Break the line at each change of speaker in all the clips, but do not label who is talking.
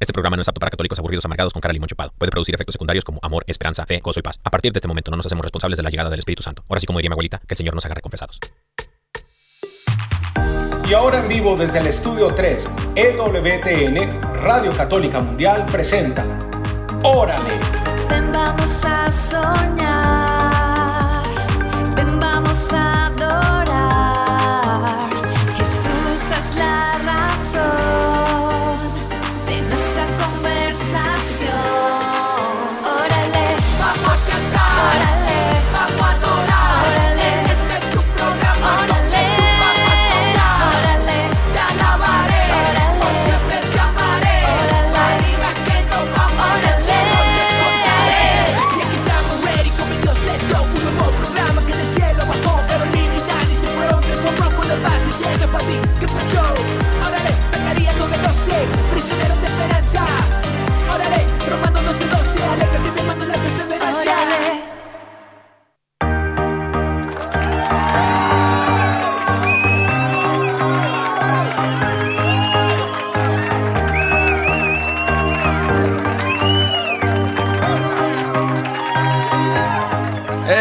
Este programa no es apto para católicos aburridos amargados con cara limón chupado. Puede producir efectos secundarios como amor, esperanza, fe, gozo y paz. A partir de este momento no nos hacemos responsables de la llegada del Espíritu Santo. Ahora sí, como diría mi abuelita, que el Señor nos agarre confesados.
Y ahora en vivo desde el estudio 3, EWTN, Radio Católica Mundial presenta Órale.
Ven vamos a soñar,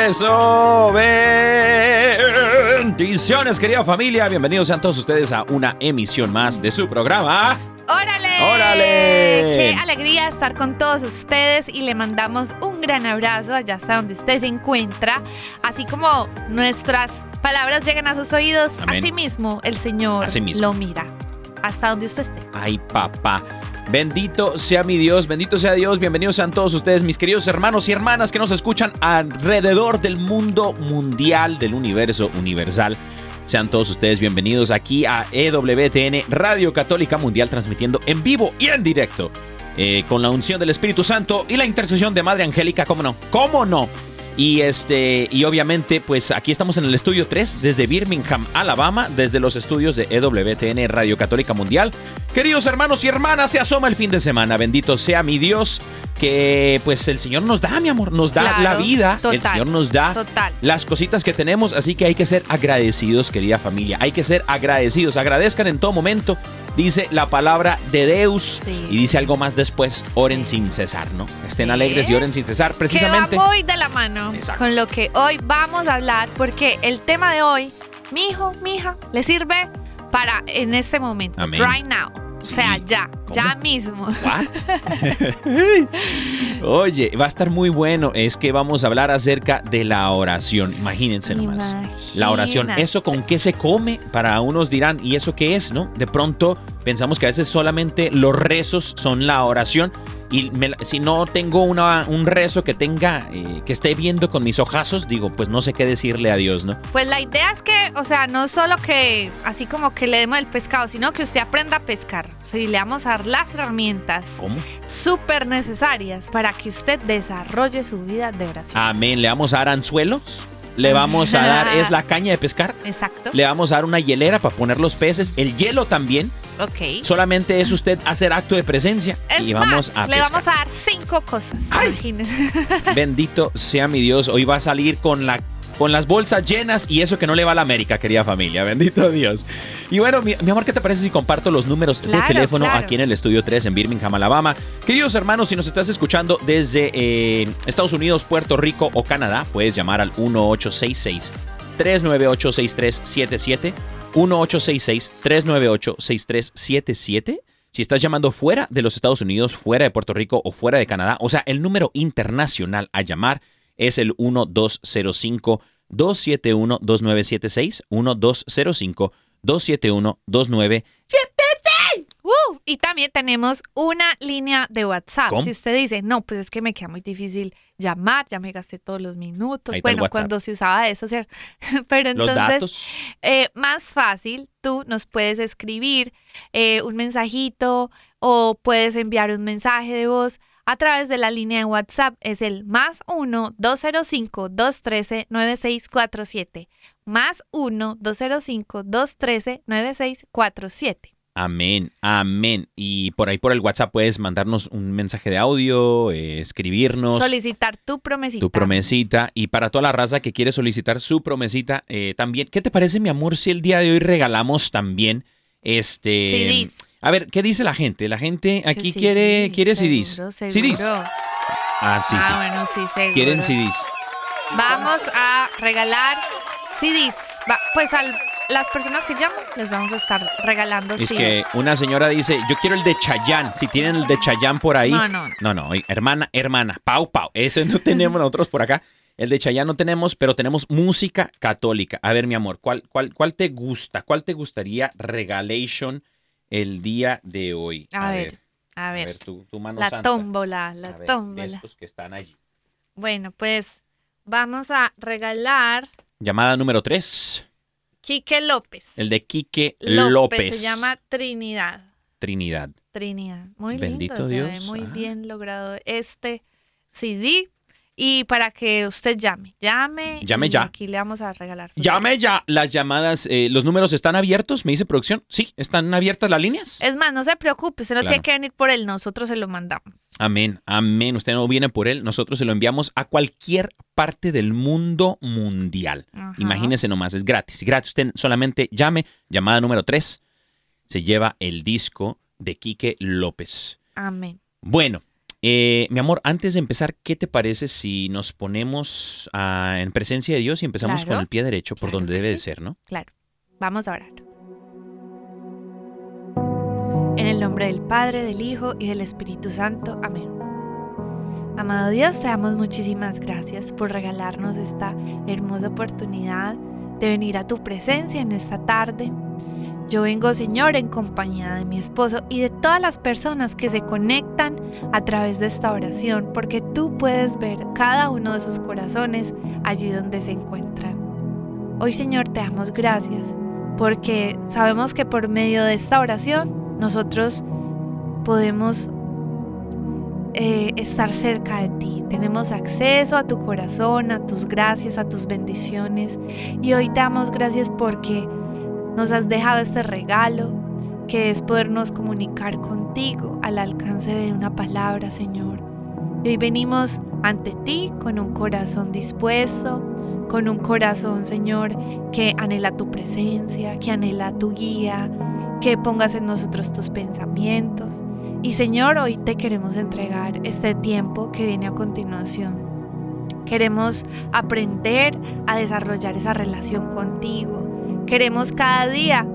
Eso, bendiciones, querida familia. Bienvenidos sean todos ustedes a una emisión más de su programa.
¡Órale!
¡Órale!
¡Qué alegría estar con todos ustedes! Y le mandamos un gran abrazo allá hasta donde usted se encuentra. Así como nuestras palabras llegan a sus oídos,
Amén.
así mismo el Señor
Así mismo.
lo mira. Hasta donde usted esté.
Ay, papá. Bendito sea mi Dios, bendito sea Dios. Bienvenidos sean todos ustedes, mis queridos hermanos y hermanas que nos escuchan alrededor del mundo mundial, del universo universal. Sean todos ustedes bienvenidos aquí a EWTN Radio Católica Mundial, transmitiendo en vivo y en directo. eh, con la unción del Espíritu Santo y la intercesión de Madre Angélica, ¿cómo no? ¿Cómo no? Y este, y obviamente, pues aquí estamos en el estudio 3 desde Birmingham, Alabama, desde los estudios de EWTN Radio Católica Mundial. Queridos hermanos y hermanas, se asoma el fin de semana. Bendito sea mi Dios, que pues el Señor nos da, mi amor, nos da
Claro,
la vida. El Señor nos da
total.
las cositas que tenemos, así que hay que ser agradecidos, querida familia. Hay que ser agradecidos. Agradezcan en todo momento. Dice la palabra de Deus
Sí.
y dice algo más después, oren sin cesar, ¿no? Estén
Sí.
alegres y oren sin cesar, precisamente.
Que va muy de la mano
Exacto.
con lo que hoy vamos a hablar, porque el tema de hoy, mi hijo, mi hija, le sirve para en este momento,
Amén.
right now.
Sí.
O sea, ya,
¿Cómo?
ya mismo.
Oye, va a estar muy bueno. Es que vamos a hablar acerca de la oración. Imagínense nomás. La oración. ¿eso con qué se come? Para unos dirán, ¿y eso qué es? ¿No? De pronto pensamos que a veces solamente los rezos son la oración. Y me si no tengo una, un rezo que tenga, eh, que esté viendo con mis ojazos, digo, pues no sé qué decirle a Dios, ¿no?
Pues la idea es que, o sea, no solo que así como que le demos el pescado, sino que usted aprenda a pescar. O sea, y le vamos a dar las herramientas súper necesarias para que usted desarrolle su vida de oración.
Amén. Le vamos a dar anzuelos. Le vamos a dar, es la caña de pescar.
Exacto.
Le vamos a dar una hielera para poner los peces. El hielo también.
Ok.
Solamente es usted hacer acto de presencia.
Es
y vamos
más,
a
le
pescar.
vamos a dar cinco cosas. Imagínese.
Bendito sea mi Dios. Hoy va a salir con la con las bolsas llenas y eso que no le va a la América, querida familia. Bendito Dios. Y bueno, mi, mi amor, ¿qué te parece si comparto los números de teléfono
claro.
aquí en el estudio 3 en Birmingham, Alabama? Queridos hermanos, si nos estás escuchando desde eh, Estados Unidos, Puerto Rico o Canadá, puedes llamar al 1866 398 6377 1866 398 6377 si estás llamando fuera de los Estados Unidos, fuera de Puerto Rico o fuera de Canadá, o sea, el número internacional a llamar es el 1205-271-2976, 1205-271-2976.
Uh, y también tenemos una línea de WhatsApp.
¿Cómo?
Si usted dice, no, pues es que me queda muy difícil llamar, ya me gasté todos los minutos. Bueno, cuando se usaba eso, ¿cierto? Pero entonces, eh, más fácil, tú nos puedes escribir eh, un mensajito o puedes enviar un mensaje de voz a través de la línea de WhatsApp. Es el más 1-205-213-9647. Más 1-205-213-9647.
Amén, amén. Y por ahí por el WhatsApp puedes mandarnos un mensaje de audio, eh, escribirnos.
Solicitar tu promesita.
tu promesita. Y para toda la raza que quiere solicitar su promesita eh, también. ¿Qué te parece, mi amor, si el día de hoy regalamos también este
CDs.
A ver, ¿qué dice la gente? La gente aquí
sí,
quiere, quiere CDs.
seguro,
CDs.
seguro.
Ah, sí,
ah,
sí.
bueno, sí, seguro.
Quieren CDs.
Vamos a regalar CDs. Va- pues a las personas que llaman les vamos a estar regalando
Es
CDs.
que una señora dice, yo quiero el de Chayán. Si tienen el de Chayán por ahí.
No, no, no.
No, hermana, hermana. Pau, pau. Ese no tenemos nosotros por acá. El de Chayán no tenemos, pero tenemos música católica. A ver, mi amor, ¿cuál, cuál, cuál te gusta? ¿Cuál te gustaría regalation el día de hoy?
A, ver, a ver.
tu, tu mano
la
santa.
tómbola, la
A ver, de
tómbola.
estos que están allí.
Bueno, pues vamos a regalar
Llamada número 3.
Quique López.
El de Quique
López.
López.
Se llama Trinidad.
Trinidad.
Trinidad. Muy
Bendito
lindo,
Dios.
muy
Ah.
bien logrado este CD. Y para que usted llame, llame.
Llame
y
ya.
Aquí le vamos a regalar.
Llame ya. Las llamadas, eh, los números están abiertos, me dice producción. Sí, están abiertas las líneas.
Es más, no se preocupe, usted no
Claro.
tiene que venir por él, nosotros se lo mandamos.
Amén, amén. Usted no viene por él, nosotros se lo enviamos a cualquier parte del mundo mundial.
Ajá.
Imagínese nomás, es gratis. Gratis, usted solamente llame, llamada número 3, se lleva el disco de Quique López.
Amén.
Bueno, eh, mi amor, antes de empezar, ¿qué te parece si nos ponemos ah, en presencia de Dios y empezamos
Claro.
con el pie derecho por
Claro
donde debe de ser, ¿no?
Claro. Vamos a orar. En el nombre del Padre, del Hijo y del Espíritu Santo. Amén. Amado Dios, te damos muchísimas gracias por regalarnos esta hermosa oportunidad de venir a tu presencia en esta tarde. Yo vengo, Señor, en compañía de mi esposo y de todas las personas que se conectan a través de esta oración, porque tú puedes ver cada uno de sus corazones allí donde se encuentran. Hoy, Señor, te damos gracias, porque sabemos que por medio de esta oración nosotros podemos eh, estar cerca de ti. Tenemos acceso a tu corazón, a tus gracias, a tus bendiciones. Y hoy te damos gracias porque nos has dejado este regalo, que es podernos comunicar contigo al alcance de una palabra, Señor. Y hoy venimos ante ti con un corazón dispuesto, con un corazón, Señor, que anhela tu presencia, que anhela tu guía, que pongas en nosotros tus pensamientos. Y Señor, hoy te queremos entregar este tiempo que viene a continuación. Queremos aprender a desarrollar esa relación contigo. Queremos cada día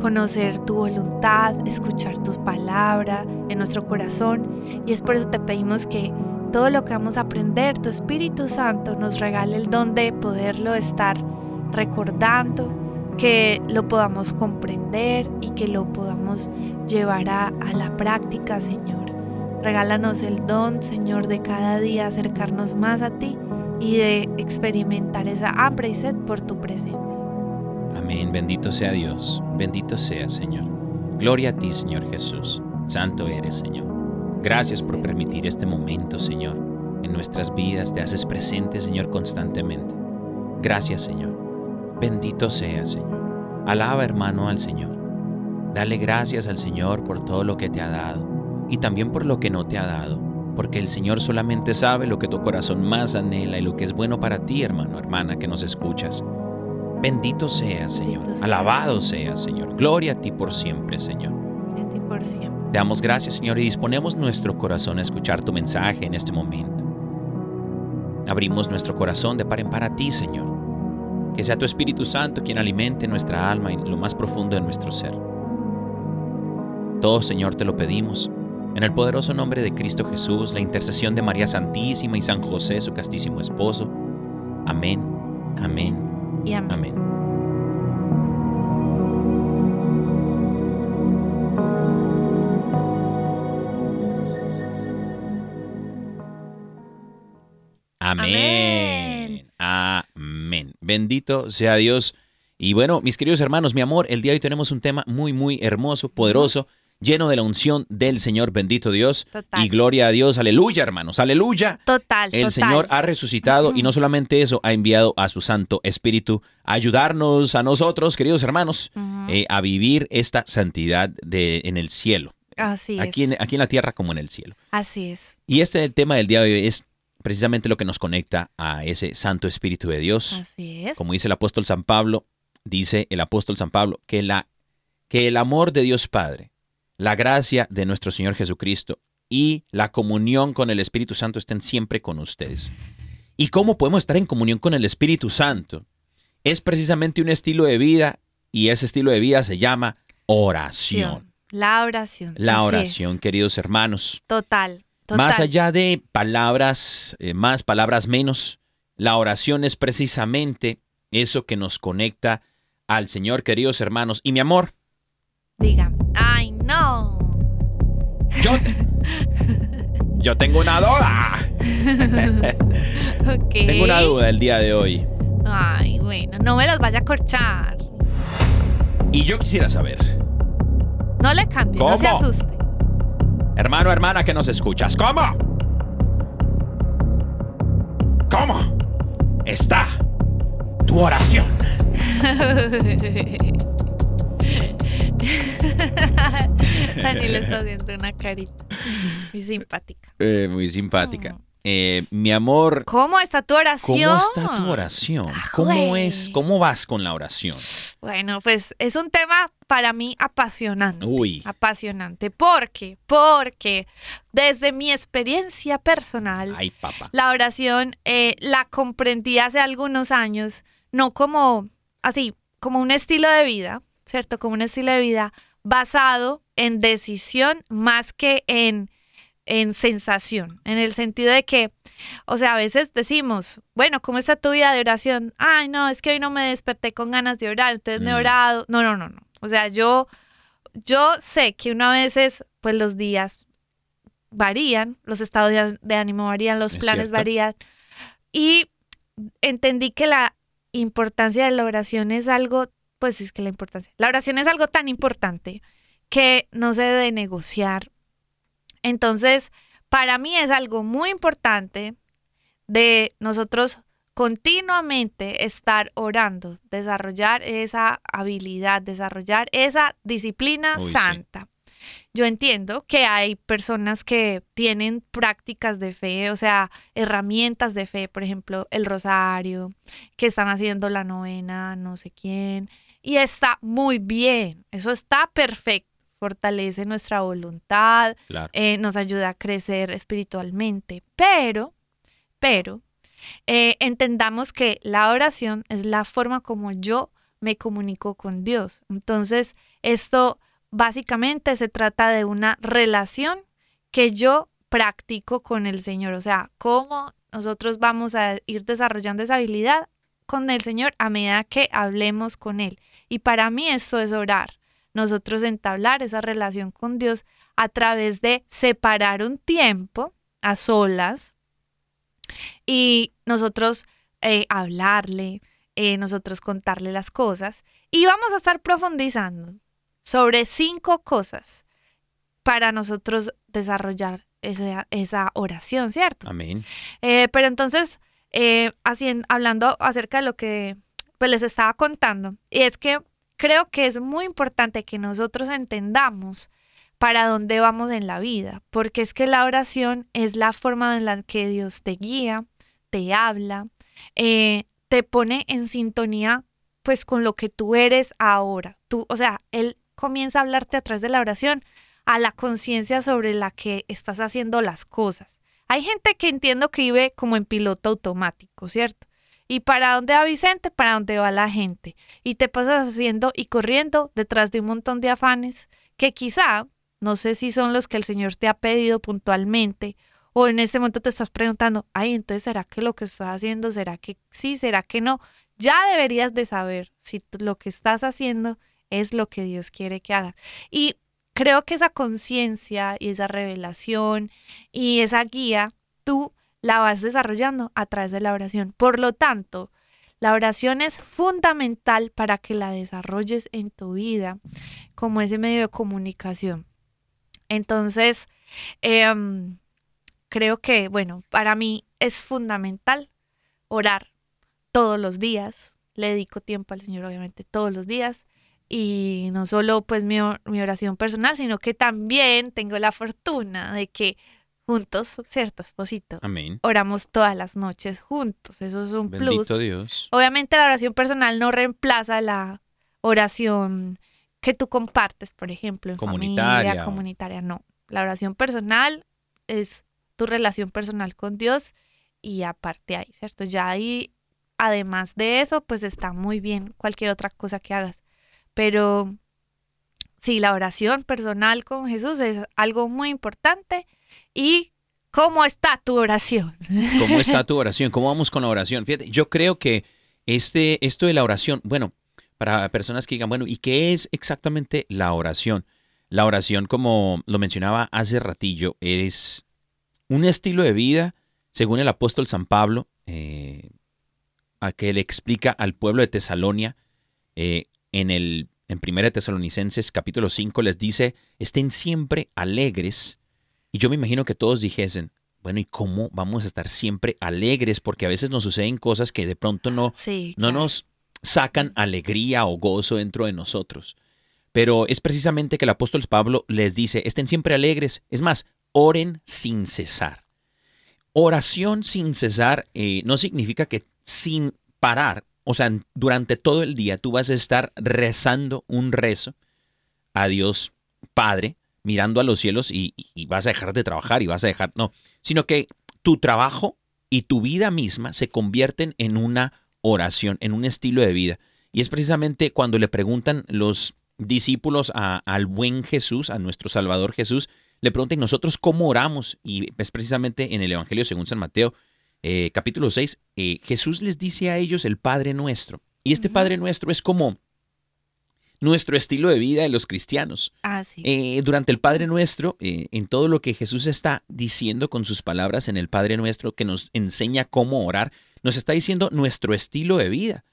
conocer tu voluntad, escuchar tus palabras en nuestro corazón. Y es por eso te pedimos que todo lo que vamos a aprender, tu Espíritu Santo nos regale el don de poderlo estar recordando, que lo podamos comprender y que lo podamos llevar a, a la práctica, Señor. Regálanos el don, Señor, de cada día acercarnos más a ti y de experimentar esa hambre y sed por tu presencia.
Amén, bendito sea Dios, bendito sea Señor. Gloria a ti, Señor Jesús. Santo eres, Señor. Gracias por permitir este momento, Señor. En nuestras vidas te haces presente, Señor, constantemente. Gracias, Señor. Bendito sea, Señor. Alaba, hermano, al Señor. Dale gracias al Señor por todo lo que te ha dado y también por lo que no te ha dado, porque el Señor solamente sabe lo que tu corazón más anhela y lo que es bueno para ti, hermano, hermana, que nos escuchas. Bendito sea, Señor.
Bendito
Alabado sea, Señor. Gloria a ti por siempre, Señor.
De ti por siempre.
Te damos gracias, Señor, y disponemos nuestro corazón a escuchar tu mensaje en este momento. Abrimos nuestro corazón de par en par a ti, Señor. Que sea tu Espíritu Santo quien alimente nuestra alma y lo más profundo de nuestro ser. Todo, Señor, te lo pedimos. En el poderoso nombre de Cristo Jesús, la intercesión de María Santísima y San José, su castísimo esposo. Amén, amén,
Y amén.
amén. Amén. Amén. Bendito sea Dios. Y bueno, mis queridos hermanos, mi amor, el día de hoy tenemos un tema muy, muy hermoso, poderoso, lleno de la unción del Señor, bendito Dios.
Total.
Y gloria a Dios, aleluya, hermanos, aleluya.
Total,
El
total.
Señor ha resucitado y no solamente eso, ha enviado a su Santo Espíritu a ayudarnos a nosotros, queridos hermanos, eh, a vivir esta santidad de, en el cielo,
Así
aquí
es.
en, aquí en la tierra como en el cielo.
Así es.
Y este tema del día de hoy es precisamente lo que nos conecta a ese Santo Espíritu de Dios.
Así es.
Como dice el apóstol San Pablo, dice el apóstol San Pablo que, la, que el amor de Dios Padre la gracia de nuestro Señor Jesucristo y la comunión con el Espíritu Santo estén siempre con ustedes. ¿Y cómo podemos estar en comunión con el Espíritu Santo? Es precisamente un estilo de vida y ese estilo de vida se llama oración.
La oración.
La oración, queridos hermanos.
Total, total.
Más allá de palabras, eh, más palabras menos, la oración es precisamente eso que nos conecta al Señor, queridos hermanos. Y mi amor,
Dígame. No.
yo, te- yo tengo una duda. Tengo una duda el día de hoy.
Ay, bueno, no me los vaya a corchar.
Y yo quisiera saber,
No le cambie, no se asuste.
hermano, hermana que nos escuchas, ¿cómo? ¿Cómo está tu oración?
Daniel está haciendo una carita muy simpática.
Eh, muy simpática. Eh, mi amor,
¿Cómo está tu oración?
¿cómo está tu oración?
Ah,
¿Cómo es? ¿Cómo vas con la oración?
Bueno, pues es un tema para mí apasionante.
Uy.
Apasionante. ¿Por qué? Porque desde mi experiencia personal,
Ay, papá.
la oración eh, la comprendí hace algunos años, no como así, como un estilo de vida, ¿cierto? Como un estilo de vida basado en decisión más que en, en sensación, en el sentido de que, o sea, a veces decimos, bueno, ¿cómo está tu vida de oración? Ay, no, es que hoy no me desperté con ganas de orar, entonces no he
Mm.
orado. No, no, no, no. O sea, yo, yo sé que uno a veces, pues los días varían, los estados de, de ánimo varían, los
Es
planes
cierto.
varían. Y entendí que la importancia de la oración es algo, pues es que la importancia, la oración es algo tan importante que no se debe negociar. Entonces, para mí es algo muy importante de nosotros continuamente estar orando, desarrollar esa habilidad, desarrollar esa disciplina
Uy, sí.
santa. Yo entiendo que hay personas que tienen prácticas de fe, o sea, herramientas de fe, por ejemplo, el rosario, que están haciendo la novena, no sé quién, y está muy bien, eso está perfecto, fortalece nuestra voluntad,
Claro.
eh, nos ayuda a crecer espiritualmente, pero, pero, eh, entendamos que la oración es la forma como yo me comunico con Dios. Entonces, esto básicamente se trata de una relación que yo practico con el Señor. O sea, cómo nosotros vamos a ir desarrollando esa habilidad con el Señor a medida que hablemos con Él. Y para mí eso es orar. Nosotros entablar esa relación con Dios a través de separar un tiempo a solas y nosotros eh, hablarle, eh, nosotros contarle las cosas. Y vamos a estar profundizando sobre cinco cosas para nosotros desarrollar esa, esa oración, ¿cierto?
Amén.
Eh, pero entonces, eh, hablando acerca de lo que pues, les estaba contando, y es que creo que es muy importante que nosotros entendamos para dónde vamos en la vida, porque es que la oración es la forma en la que Dios te guía, te habla, eh, te pone en sintonía pues con lo que tú eres ahora. Tú, o sea, Él comienza a hablarte a través de la oración a la conciencia sobre la que estás haciendo las cosas. Hay gente que entiendo que vive como en piloto automático, ¿cierto? ¿Y para dónde va Vicente? Para dónde va la gente. Y te pasas haciendo y corriendo detrás de un montón de afanes que quizá, no sé si son los que el Señor te ha pedido puntualmente, o en este momento te estás preguntando, ay, entonces ¿será que lo que estás haciendo, será que sí, será que no? Ya deberías de saber si lo que estás haciendo es lo que Dios quiere que hagas. Y creo que esa conciencia y esa revelación y esa guía, tú la vas desarrollando a través de la oración. Por lo tanto, la oración es fundamental para que la desarrolles en tu vida como ese medio de comunicación. Entonces, em, creo que, bueno, para mí es fundamental orar todos los días. Le dedico tiempo al Señor, obviamente, todos los días. Y no solo pues mi, or- mi oración personal, sino que también tengo la fortuna de que juntos, ¿cierto, esposito?
Amén.
Oramos todas las noches juntos. Eso es un plus.
Dios.
Obviamente la oración personal no reemplaza la oración que tú compartes, por ejemplo, en
Comunitaria
familia, comunitaria, no. La oración personal es tu relación personal con Dios y aparte ahí, ¿cierto? Ya ahí, además de eso, pues está muy bien cualquier otra cosa que hagas. Pero sí, la oración personal con Jesús es algo muy importante. ¿Y cómo está tu oración?
¿Cómo está tu oración? ¿Cómo vamos con la oración? Fíjate, yo creo que este, esto de la oración, bueno, para personas que digan, bueno, ¿y qué es exactamente la oración? La oración, como lo mencionaba hace ratillo, es un estilo de vida, según el apóstol San Pablo, eh, a que le explica al pueblo de Tesalonia, eh, en el en 1 Tesalonicenses capítulo 5 les dice, estén siempre alegres. Y yo me imagino que todos dijesen, bueno, ¿y cómo vamos a estar siempre alegres? Porque a veces nos suceden cosas que de pronto no,
Sí.
no nos sacan alegría o gozo dentro de nosotros. Pero es precisamente que el apóstol Pablo les dice, estén siempre alegres. Es más, oren sin cesar. Oración sin cesar eh, no significa que sin parar, o sea, durante todo el día tú vas a estar rezando un rezo a Dios Padre, mirando a los cielos y, vas a dejar de trabajar y vas a dejar, no, sino que tu trabajo y tu vida misma se convierten en una oración, en un estilo de vida. Y es precisamente cuando le preguntan los discípulos a- al buen Jesús, a nuestro Salvador Jesús, le preguntan nosotros cómo oramos. Y es precisamente en el Evangelio según San Mateo, eh, capítulo 6, eh, Jesús les dice a ellos el Padre Nuestro. Y este Padre Nuestro es como nuestro estilo de vida de los cristianos.
Ah, sí.
Eh, durante el Padre Nuestro, en todo lo que Jesús está diciendo con sus palabras en el Padre Nuestro, que nos enseña cómo orar, nos está diciendo nuestro estilo de vida.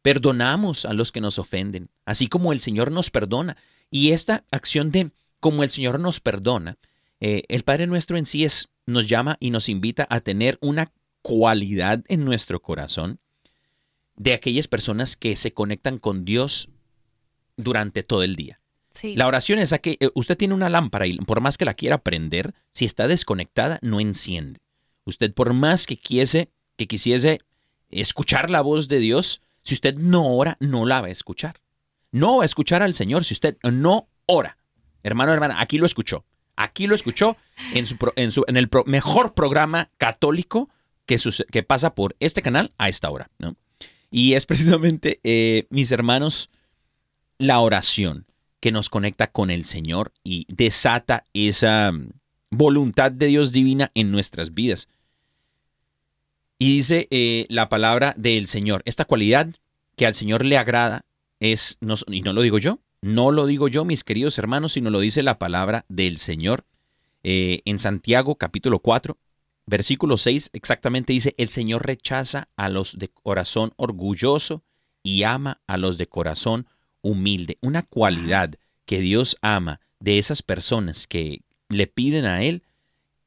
Perdonamos a los que nos ofenden, así como el Señor nos perdona. Y esta acción de como el Señor nos perdona, el Padre Nuestro en sí es, nos llama y nos invita a tener una cualidad en nuestro corazón de aquellas personas que se conectan con Dios durante todo el día.
sí.
La oración es a que eh, usted tiene una lámpara y por más que la quiera prender, si está desconectada, no enciende. Usted por más que quisiese, que quisiese escuchar la voz de Dios, si usted no ora, no la va a escuchar. No va a escuchar al Señor si usted no ora. Hermano, hermana, aquí lo escuchó. Aquí lo escuchó en, su, en, su- en el pro- mejor programa católico que, pasa por este canal a esta hora. ¿no? Y es precisamente, eh, mis hermanos, la oración que nos conecta con el Señor y desata esa mm, voluntad de Dios divina en nuestras vidas. Y dice eh, la palabra del Señor, esta cualidad que al Señor le agrada es, y no lo digo yo, no lo digo yo, mis queridos hermanos, sino lo dice la palabra del Señor eh, en Santiago capítulo 4, versículo 6, exactamente dice, el Señor rechaza a los de corazón orgulloso y ama a los de corazón humilde. Una cualidad que Dios ama de esas personas que le piden a Él,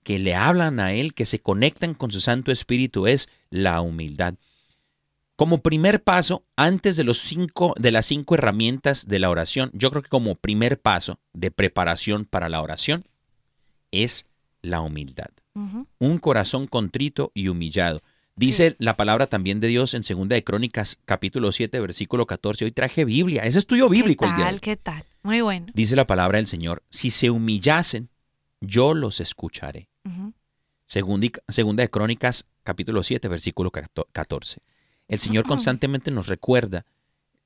que le hablan a Él, que se conectan con su Santo Espíritu es la humildad. Como primer paso, antes de, los cinco, de las cinco herramientas de la oración, yo creo que como primer paso de preparación para la oración es la humildad Un corazón contrito y humillado. Dice la palabra también de Dios en Segunda de Crónicas, capítulo 7, versículo 14. Hoy traje Biblia, es estudio bíblico
¿Qué
el día. de
tal?
hoy.
¿Qué tal? Muy bueno.
Dice la palabra del Señor, si se humillasen, yo los escucharé.
Ujú.
Segunda, segunda de Crónicas, capítulo 7, versículo 14. El Señor constantemente nos recuerda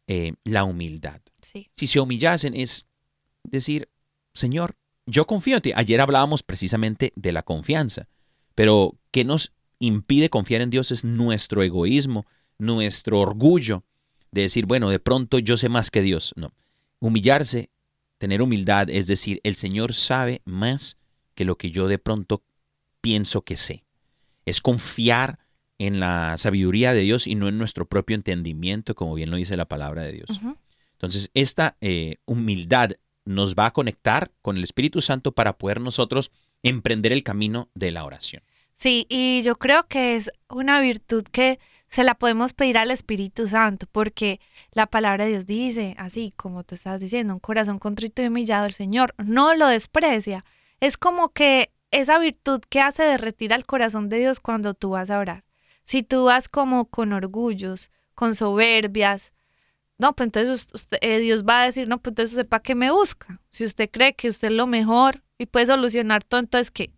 eh, la humildad.
Sí.
Si se humillasen es decir, Señor, yo confío en ti. Ayer hablábamos precisamente de la confianza, pero ¿qué nos impide confiar en Dios es nuestro egoísmo, nuestro orgullo de decir, bueno, de pronto yo sé más que Dios. No. Humillarse, tener humildad, es decir, el Señor sabe más que lo que yo de pronto pienso que sé. Es confiar en la sabiduría de Dios y no en nuestro propio entendimiento, como bien lo dice la palabra de Dios. Entonces, esta eh, humildad nos va a conectar con el Espíritu Santo para poder nosotros emprender el camino de la oración.
Sí, y yo creo que es una virtud que se la podemos pedir al Espíritu Santo, porque la palabra de Dios dice, así como tú estás diciendo, un corazón contrito y humillado el Señor no lo desprecia. Es como que esa virtud que hace derretir al corazón de Dios cuando tú vas a orar. Si tú vas como con orgullos, con soberbias, no, pues entonces us- usted- eh, Dios va a decir, no, pues entonces usted para qué me busca. Si usted cree que usted es lo mejor y puede solucionar todo, entonces ¿qué?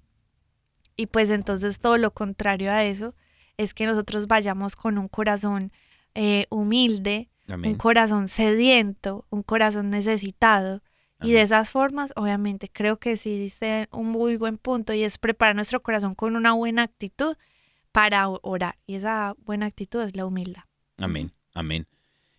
Y pues entonces todo lo contrario a eso es que nosotros vayamos con un corazón eh, humilde, un corazón sediento, un corazón necesitado. Y de esas formas, obviamente, creo que sí dice un muy buen punto y es preparar nuestro corazón con una buena actitud para orar. Y esa buena actitud es la humildad.
Amén, amén.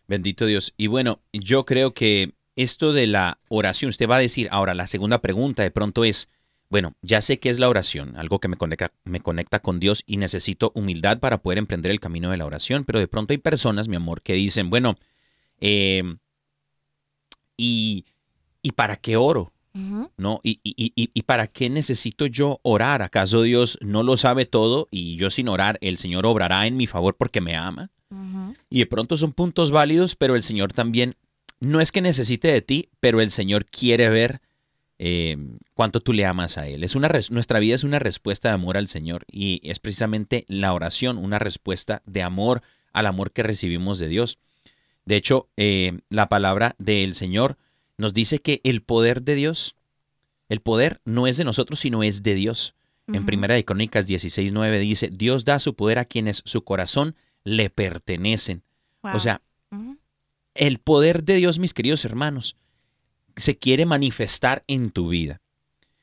Bendito Dios. Y bueno, yo creo que esto de la oración, usted va a decir, ahora la segunda pregunta de pronto es, bueno, ya sé que es la oración, algo que me conecta, me conecta con Dios y necesito humildad para poder emprender el camino de la oración, pero de pronto hay personas, mi amor, que dicen, bueno, eh, ¿y, ¿y para qué oro? ¿no? ¿Y, y, y, y para qué necesito yo orar? ¿Acaso Dios no lo sabe todo y yo sin orar el Señor obrará en mi favor porque me ama? Y de pronto son puntos válidos, pero el Señor también no es que necesite de ti, pero el Señor quiere ver eh, cuánto tú le amas a Él. Es una nuestra vida es una respuesta de amor al Señor y es precisamente la oración una respuesta de amor al amor que recibimos de Dios. De hecho, eh, la palabra del Señor nos dice que el poder de Dios, el poder no es de nosotros, sino es de Dios. En. Primera de Crónicas 16:9 dice, Dios da su poder a quienes su corazón le pertenecen.
Wow.
O sea, el poder de Dios, mis queridos hermanos, se quiere manifestar en tu vida.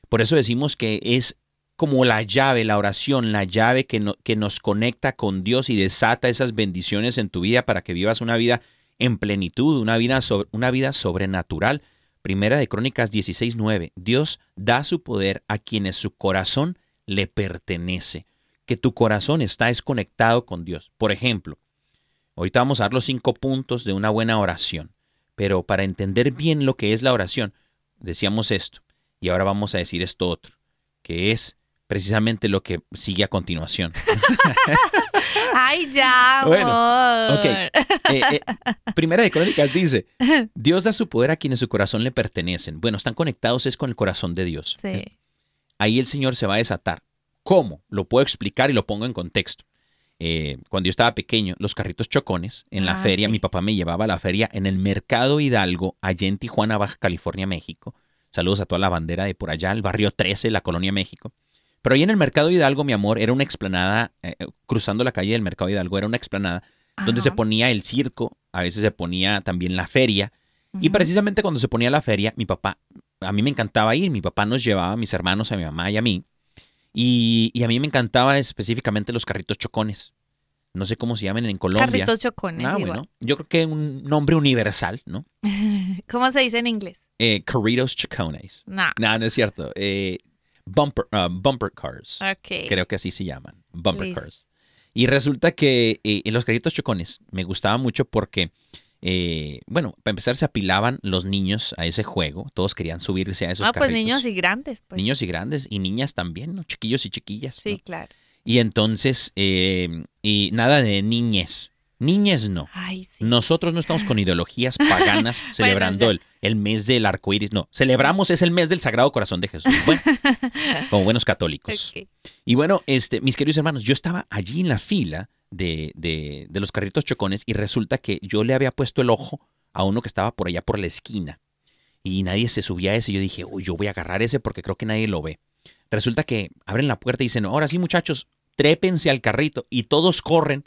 Por eso decimos que es como la llave, la oración, la llave que, no- que nos conecta con Dios y desata esas bendiciones en tu vida para que vivas una vida en plenitud, una vida, sobre- una vida sobrenatural. Primera de Crónicas 16:9. Dios da su poder a quienes su corazón le pertenece. Que tu corazón está desconectado con Dios. Por ejemplo, ahorita vamos a dar los cinco puntos de una buena oración. Pero para entender bien lo que es la oración, decíamos esto. Y ahora vamos a decir esto otro, que es precisamente lo que sigue a continuación.
Ay, ya, amor.
Bueno, ok. Eh, eh, Primera de Crónicas dice, Dios da su poder a quienes su corazón le pertenecen. Bueno, están conectados es con el corazón de Dios.
Sí.
Ahí el Señor se va a desatar. ¿Cómo? Lo puedo explicar y lo pongo en contexto. Eh, cuando yo estaba pequeño, los carritos chocones en la
Ah,
feria,
sí.
mi papá me llevaba a la feria en el Mercado Hidalgo, allá en Tijuana, Baja California, México. Saludos a toda la bandera de por allá, el barrio 13, la colonia México. Pero ahí en el Mercado Hidalgo, mi amor, era una explanada, eh, cruzando la calle del Mercado Hidalgo, era una explanada donde se ponía el circo, a veces se ponía también la feria. Y precisamente cuando se ponía la feria, mi papá, a mí me encantaba ir, mi papá nos llevaba a mis hermanos, a mi mamá y a mí. Y, y a mí me encantaba específicamente los carritos chocones. No sé cómo se llaman en Colombia.
Carritos chocones,
Ah,
igual.
bueno. Yo creo que un nombre universal, ¿no?
¿Cómo se dice en inglés?
Eh, carritos chocones.
No.
No, no es cierto. Eh, bumper, ah, bumper cars.
Ok.
Creo que así se llaman. Bumper cars. Y resulta que eh, los carritos chocones me gustaba mucho porque, eh, bueno, para empezar se apilaban los niños a ese juego. Todos querían subirse a esos
Ah, pues niños y grandes, pues.
Niños y grandes y niñas también, ¿no? Chiquillos y chiquillas.
Sí,
¿no?
claro.
Y entonces, eh, y nada de niñes. Niñes no.
Ay, sí.
Nosotros no estamos con ideologías paganas celebrando
sí.
el, el mes del arco iris. No, celebramos es el mes del Sagrado Corazón de Jesús. Bueno, como buenos católicos. Y bueno, este, mis queridos hermanos, yo estaba allí en la fila de, de- de los carritos chocones y resulta que yo le había puesto el ojo a uno que estaba por allá por la esquina. Y nadie se subía a ese. Yo dije, uy, yo voy a agarrar ese porque creo que nadie lo ve. Resulta que abren la puerta y dicen, ahora sí muchachos, trépense al carrito. Y todos corren.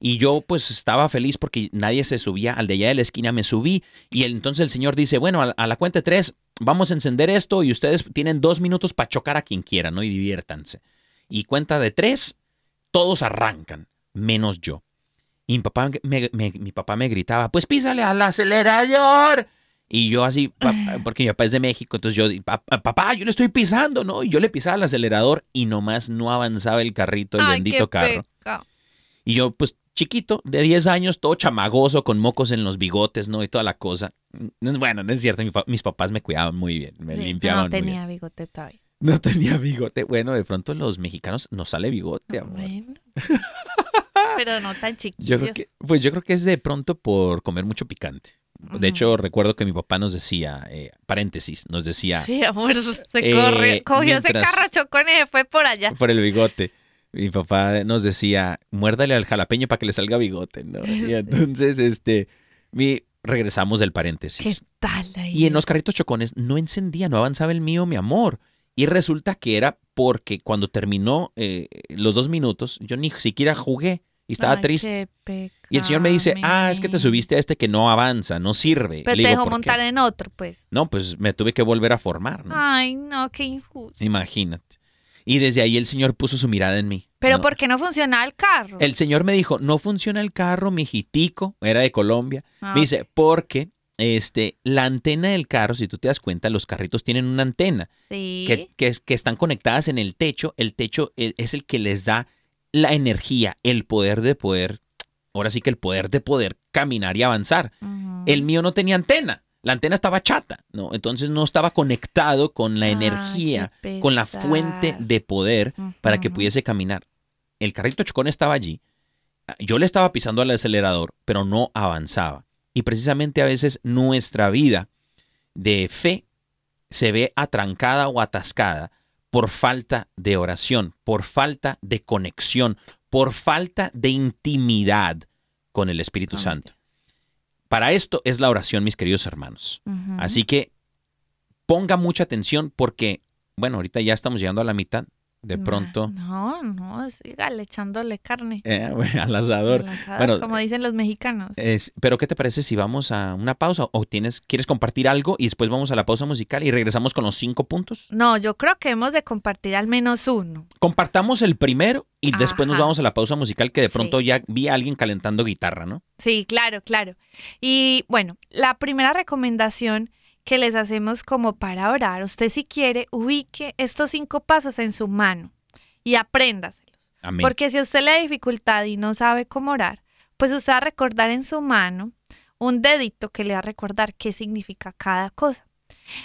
Y yo pues estaba feliz porque nadie se subía al de allá de la esquina, me subí. Y el- entonces el señor dice, bueno, a, a la cuenta de tres, vamos a encender esto y ustedes tienen dos minutos para chocar a quien quiera, ¿no? Y diviértanse. Y cuenta de tres, todos arrancan, menos yo. Y mi papá me, me- mi papá me gritaba, pues písale al acelerador. Y yo así, porque mi papá es de México, entonces yo, "Pa- pa- papá, yo le estoy pisando, ¿no? Y yo le pisaba el acelerador y nomás no avanzaba el carrito, el
Ay,
bendito carro. Y yo, pues chiquito, de 10 años, todo chamagoso, con mocos en los bigotes, ¿no? Y toda la cosa. Mm, Bueno, no es cierto, mis papás me cuidaban muy bien, me
Sí,
limpiaban
No
muy bien.
tenía bigote todavía.
No tenía bigote. Bueno, de pronto los mexicanos nos sale bigote, amor.
Bueno. Pero no tan chiquillos.
Yo creo que, pues yo creo que es de pronto por comer mucho picante. De hecho, recuerdo que mi papá nos decía, eh, paréntesis, nos decía
Sí, amor, se
Eh,
corre. Cogió ese carro chocón y se fue por allá.
por el bigote. Mi papá nos decía, muérdale al jalapeño para que le salga bigote, ¿no? Y entonces, este, mi, regresamos del paréntesis.
¿Qué tal ahí?
Y en los carritos chocones no encendía, no avanzaba el mío, mi amor. Y resulta que era porque cuando terminó eh, los dos minutos, yo ni siquiera jugué y estaba
Ay,
triste. Y el señor me dice, ah, es que te subiste a este que no avanza, no sirve.
Pero
Le
te
digo,
dejó montar en otro, pues.
No, pues me tuve que volver a formar, ¿no?
Ay, no, qué injusto.
Imagínate. Y desde ahí el señor puso su mirada en mí.
Pero
No.
¿por qué no funcionaba el carro?
El señor me dijo, no funciona el carro, mijitico, era de Colombia.
Ah,
Me dice, porque este, la antena del carro, si tú te das cuenta, los carritos tienen una antena
sí.
que, que están conectadas en el techo. El techo e- es el que les da la energía, el poder de poder, ahora sí que el poder de poder caminar y avanzar. El mío no tenía antena. La antena estaba chata, ¿no? Entonces no estaba conectado con la energía, con la fuente de poder para que pudiese caminar. El carrito chocón estaba allí. Yo le estaba pisando al acelerador, pero no avanzaba. Y precisamente a veces nuestra vida de fe se ve atrancada o atascada por falta de oración, por falta de conexión, por falta de intimidad con el Espíritu Santo. Para esto es la oración, mis queridos hermanos. Así que ponga mucha atención porque, bueno, ahorita ya estamos llegando a la mitad. De pronto,
No, no, sígale echándole carne.
eh, al asador.
al asador,
Bueno,
como dicen los mexicanos.
Es- pero ¿qué te parece si vamos a una pausa o tienes quieres compartir algo y después vamos a la pausa musical y regresamos con los cinco puntos?
No, yo creo que hemos de compartir al menos uno.
Compartamos el primero y después nos vamos a la pausa musical que de
Sí.
pronto ya vi a alguien calentando guitarra, ¿no?
Sí, claro, claro. Y bueno, la primera recomendación que les hacemos como para orar, usted si quiere, ubique estos cinco pasos en su mano y apréndaselos.
Amén.
Porque si a usted le da dificultad y no sabe cómo orar, pues usted va a recordar en su mano un dedito que le va a recordar qué significa cada cosa.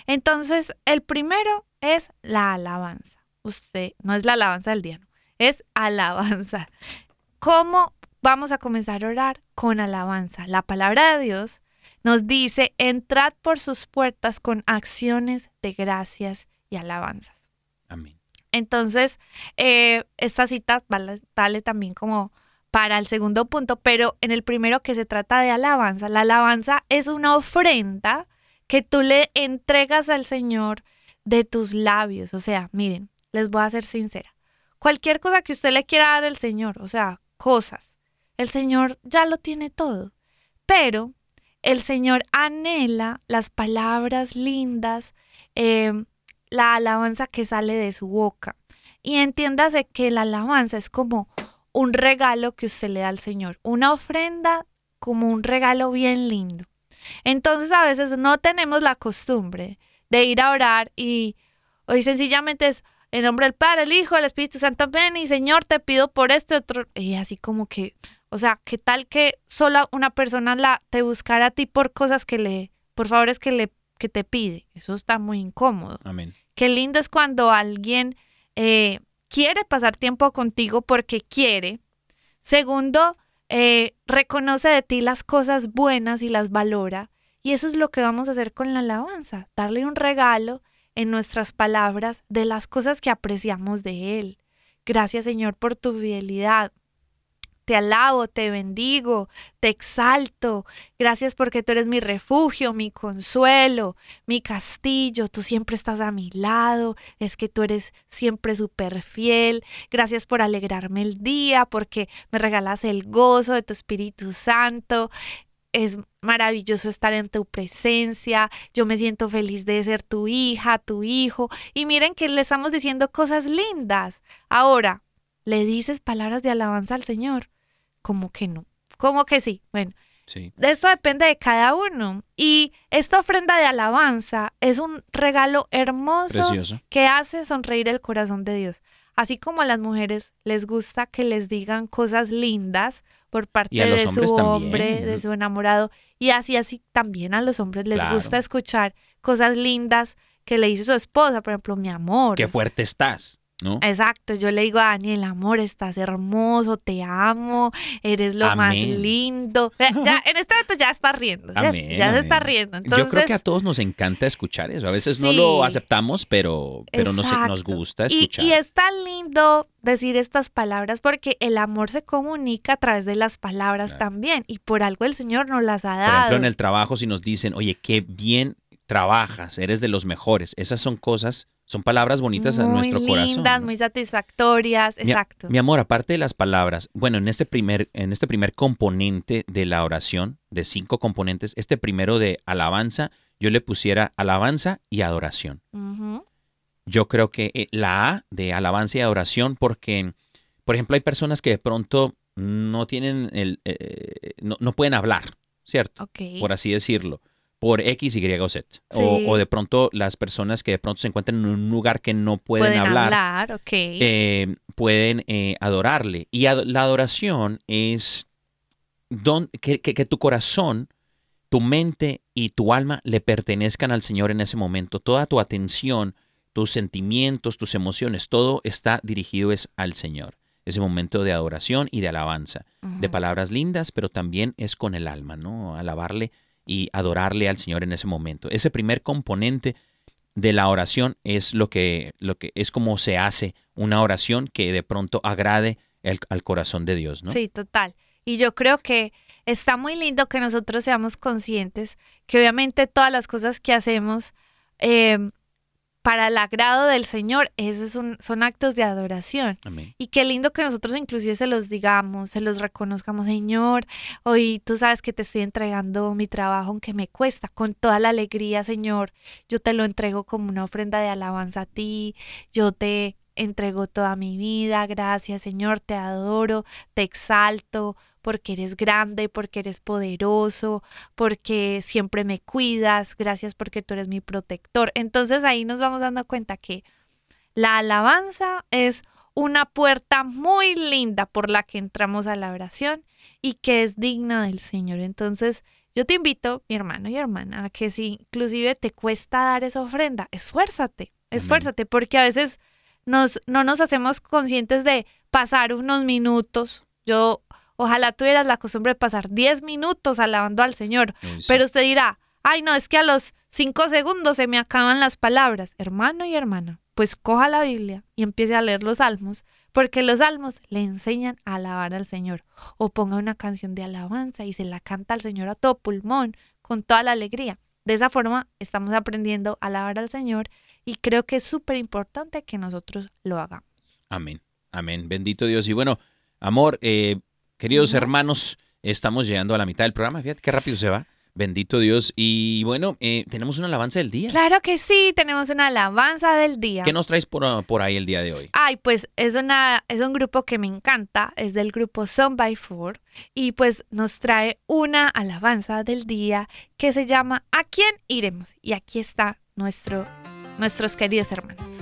Entonces, el primero es la alabanza. Usted, no es la alabanza del día, no, es alabanza. ¿Cómo vamos a comenzar a orar? Con alabanza. La palabra de Dios nos dice, entrad por sus puertas con acciones de gracias y alabanzas.
Amén.
Entonces, eh, esta cita vale, vale también como para el segundo punto, pero en el primero que se trata de alabanza, la alabanza es una ofrenda que tú le entregas al Señor de tus labios. O sea, miren, les voy a ser sincera. Cualquier cosa que usted le quiera dar al Señor, o sea, cosas, el Señor ya lo tiene todo. Pero el Señor anhela las palabras lindas, eh, la alabanza que sale de su boca. Y entiéndase que la alabanza es como un regalo que usted le da al Señor, una ofrenda como un regalo bien lindo. Entonces a veces no tenemos la costumbre de ir a orar y hoy sencillamente es en nombre del Padre, el Hijo, el Espíritu Santo, ven y Señor, te pido por este otro. Y así como que, o sea, ¿qué tal que solo una persona la, te buscara a ti por cosas que le, por favores que le, que te pide? Eso está muy incómodo.
Amén.
Qué lindo es cuando alguien eh, quiere pasar tiempo contigo porque quiere. Segundo, eh, reconoce de ti las cosas buenas y las valora. Y eso es lo que vamos a hacer con la alabanza, darle un regalo en nuestras palabras de las cosas que apreciamos de Él. Gracias Señor por tu fidelidad. Te alabo, te bendigo, te exalto. Gracias porque tú eres mi refugio, mi consuelo, mi castillo. Tú siempre estás a mi lado. Es que tú eres siempre súper fiel. Gracias por alegrarme el día, porque me regalas el gozo de tu Espíritu Santo. Es maravilloso estar en tu presencia. Yo me siento feliz de ser tu hija, tu hijo. Y miren que le estamos diciendo cosas lindas. Ahora, ¿le dices palabras de alabanza al Señor? Como que no. Como que sí. Bueno,
Sí.
de esto depende de cada uno. Y esta ofrenda de alabanza es un regalo hermoso
Precioso.
que hace sonreír el corazón de Dios. Así como a las mujeres les gusta que les digan cosas lindas por parte de su
también.
hombre, de su enamorado, y así así también a los hombres les
Claro.
gusta escuchar cosas lindas que le dice su esposa, por ejemplo, mi amor.
Qué fuerte estás. ¿No?
Exacto, yo le digo a Daniel, amor, estás hermoso, te amo, eres lo más lindo. Ya, ya, en este momento ya está riendo, ¿cierto?
Amén,
ya se está riendo. Entonces,
Yo creo que a todos nos encanta escuchar eso. A veces no lo aceptamos, pero, pero nos, gusta escuchar.
Y, es tan lindo decir estas palabras porque el amor se comunica a través de las palabras
Claro.
también y por algo el Señor nos las ha
Por
dado.
ejemplo, en el trabajo, si nos dicen, oye, qué bien trabajas, eres de los mejores. Esas son cosas, son palabras bonitas a
muy
nuestro corazón.
lindas,
¿no?
muy satisfactorias,
Mi-
exacto.
Mi amor, aparte de las palabras, bueno, en este primer, en este primer componente de la oración, de cinco componentes, este primero de alabanza, yo le pusiera alabanza y adoración. Yo creo que eh, la A de alabanza y adoración, porque, por ejemplo, hay personas que de pronto no tienen el, eh, no, no pueden hablar, ¿cierto?
Ok.
Por así decirlo, por X, Y o Z.
Sí.
O, o de pronto las personas que de pronto se encuentran en un lugar que no pueden,
Pueden
hablar,
hablar,
eh, pueden eh, adorarle. Y ad- la adoración es don- que, que- que tu corazón, tu mente y tu alma le pertenezcan al Señor en ese momento. Toda tu atención, tus sentimientos, tus emociones, todo está dirigido es al Señor. Ese momento de adoración y de alabanza, de palabras lindas, pero también es con el alma, ¿no? Alabarle y adorarle al Señor en ese momento. Ese primer componente de la oración es lo que, lo que es como se hace una oración que de pronto agrade el- al corazón de Dios, ¿no?
Sí, total. Y yo creo que está muy lindo que nosotros seamos conscientes que obviamente todas las cosas que hacemos eh, para el agrado del Señor, esos son, son actos de adoración.
Amén.
Y qué lindo que nosotros inclusive se los digamos, se los reconozcamos, Señor, hoy tú sabes que te estoy entregando mi trabajo aunque me cuesta, con toda la alegría, Señor, yo te lo entrego como una ofrenda de alabanza a ti, yo te entrego toda mi vida, gracias, Señor, te adoro, te exalto, porque eres grande, porque eres poderoso, porque siempre me cuidas, gracias porque tú eres mi protector. Entonces ahí nos vamos dando cuenta que la alabanza es una puerta muy linda por la que entramos a la oración y que es digna del Señor. Entonces, yo te invito, mi hermano y hermana, a que si inclusive te cuesta dar esa ofrenda, esfuérzate, esfuérzate, porque a veces nos, no nos hacemos conscientes de pasar unos minutos. Yo, ojalá tuvieras la costumbre de pasar 10 minutos alabando al Señor,
sí.
pero usted dirá, ay no, es que a los cinco segundos se me acaban las palabras. Hermano y hermana, pues coja la Biblia y empiece a leer los salmos, porque los salmos le enseñan a alabar al Señor. O ponga una canción de alabanza y se la canta al Señor a todo pulmón, con toda la alegría. De esa forma estamos aprendiendo a alabar al Señor y creo que es súper importante que nosotros lo hagamos.
Amén. Amén. Bendito Dios. Y bueno, amor, eh, queridos hermanos, estamos llegando a la mitad del programa. Fíjate qué rápido se va. Bendito Dios. Y bueno, eh, tenemos una alabanza del día.
Claro que sí, tenemos una alabanza del día.
¿Qué nos traes por, ah, por ahí el día de hoy?
Ay, pues es una es un grupo que me encanta, es del grupo Son by Four y pues nos trae una alabanza del día que se llama ¿A quién iremos? Y aquí está nuestro nuestros queridos hermanos.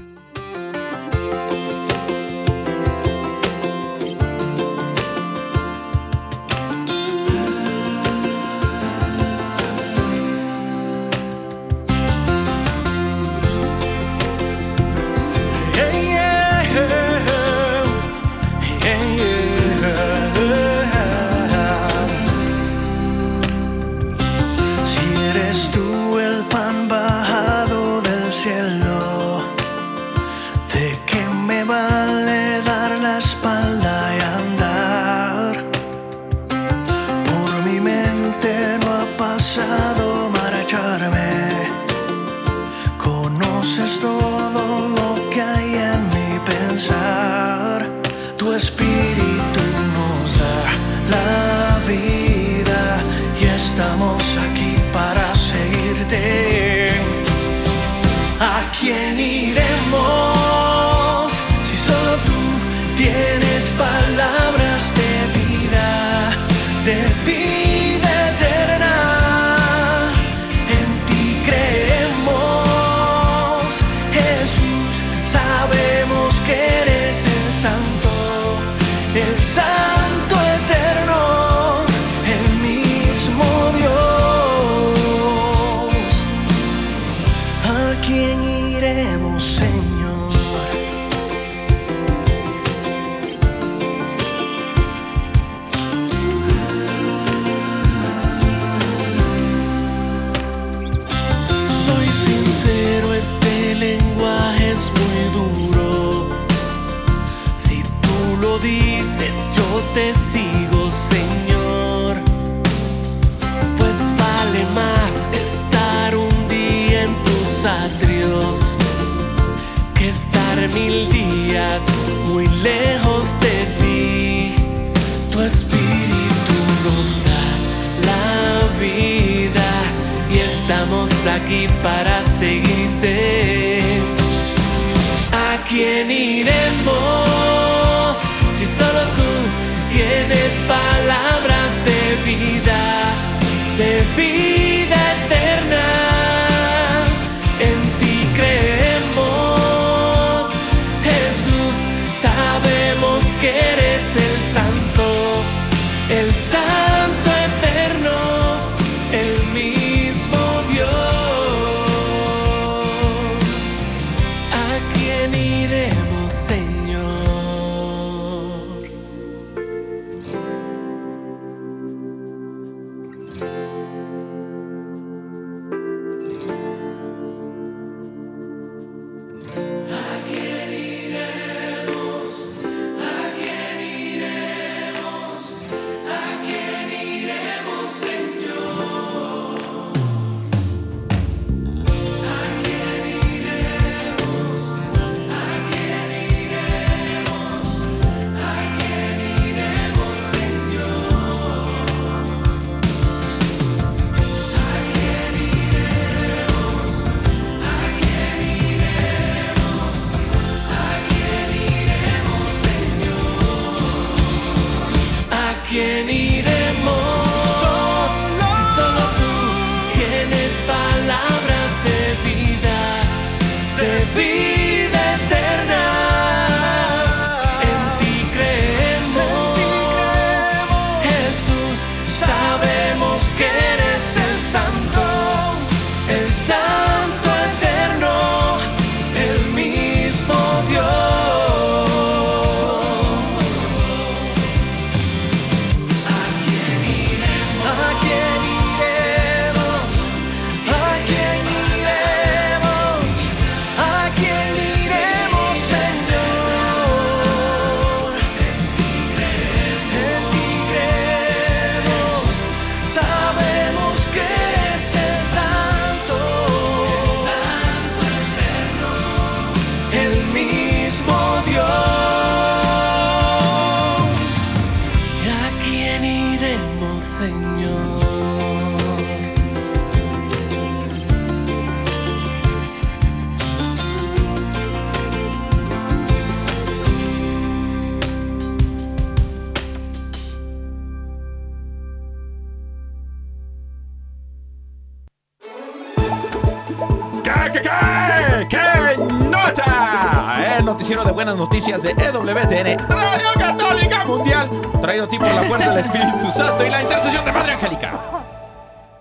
¿Qué,
qué, nota? El noticiero de buenas noticias de EWTN, Radio Católica Mundial, traído a ti por la fuerza del Espíritu Santo y la intercesión de Madre Angélica.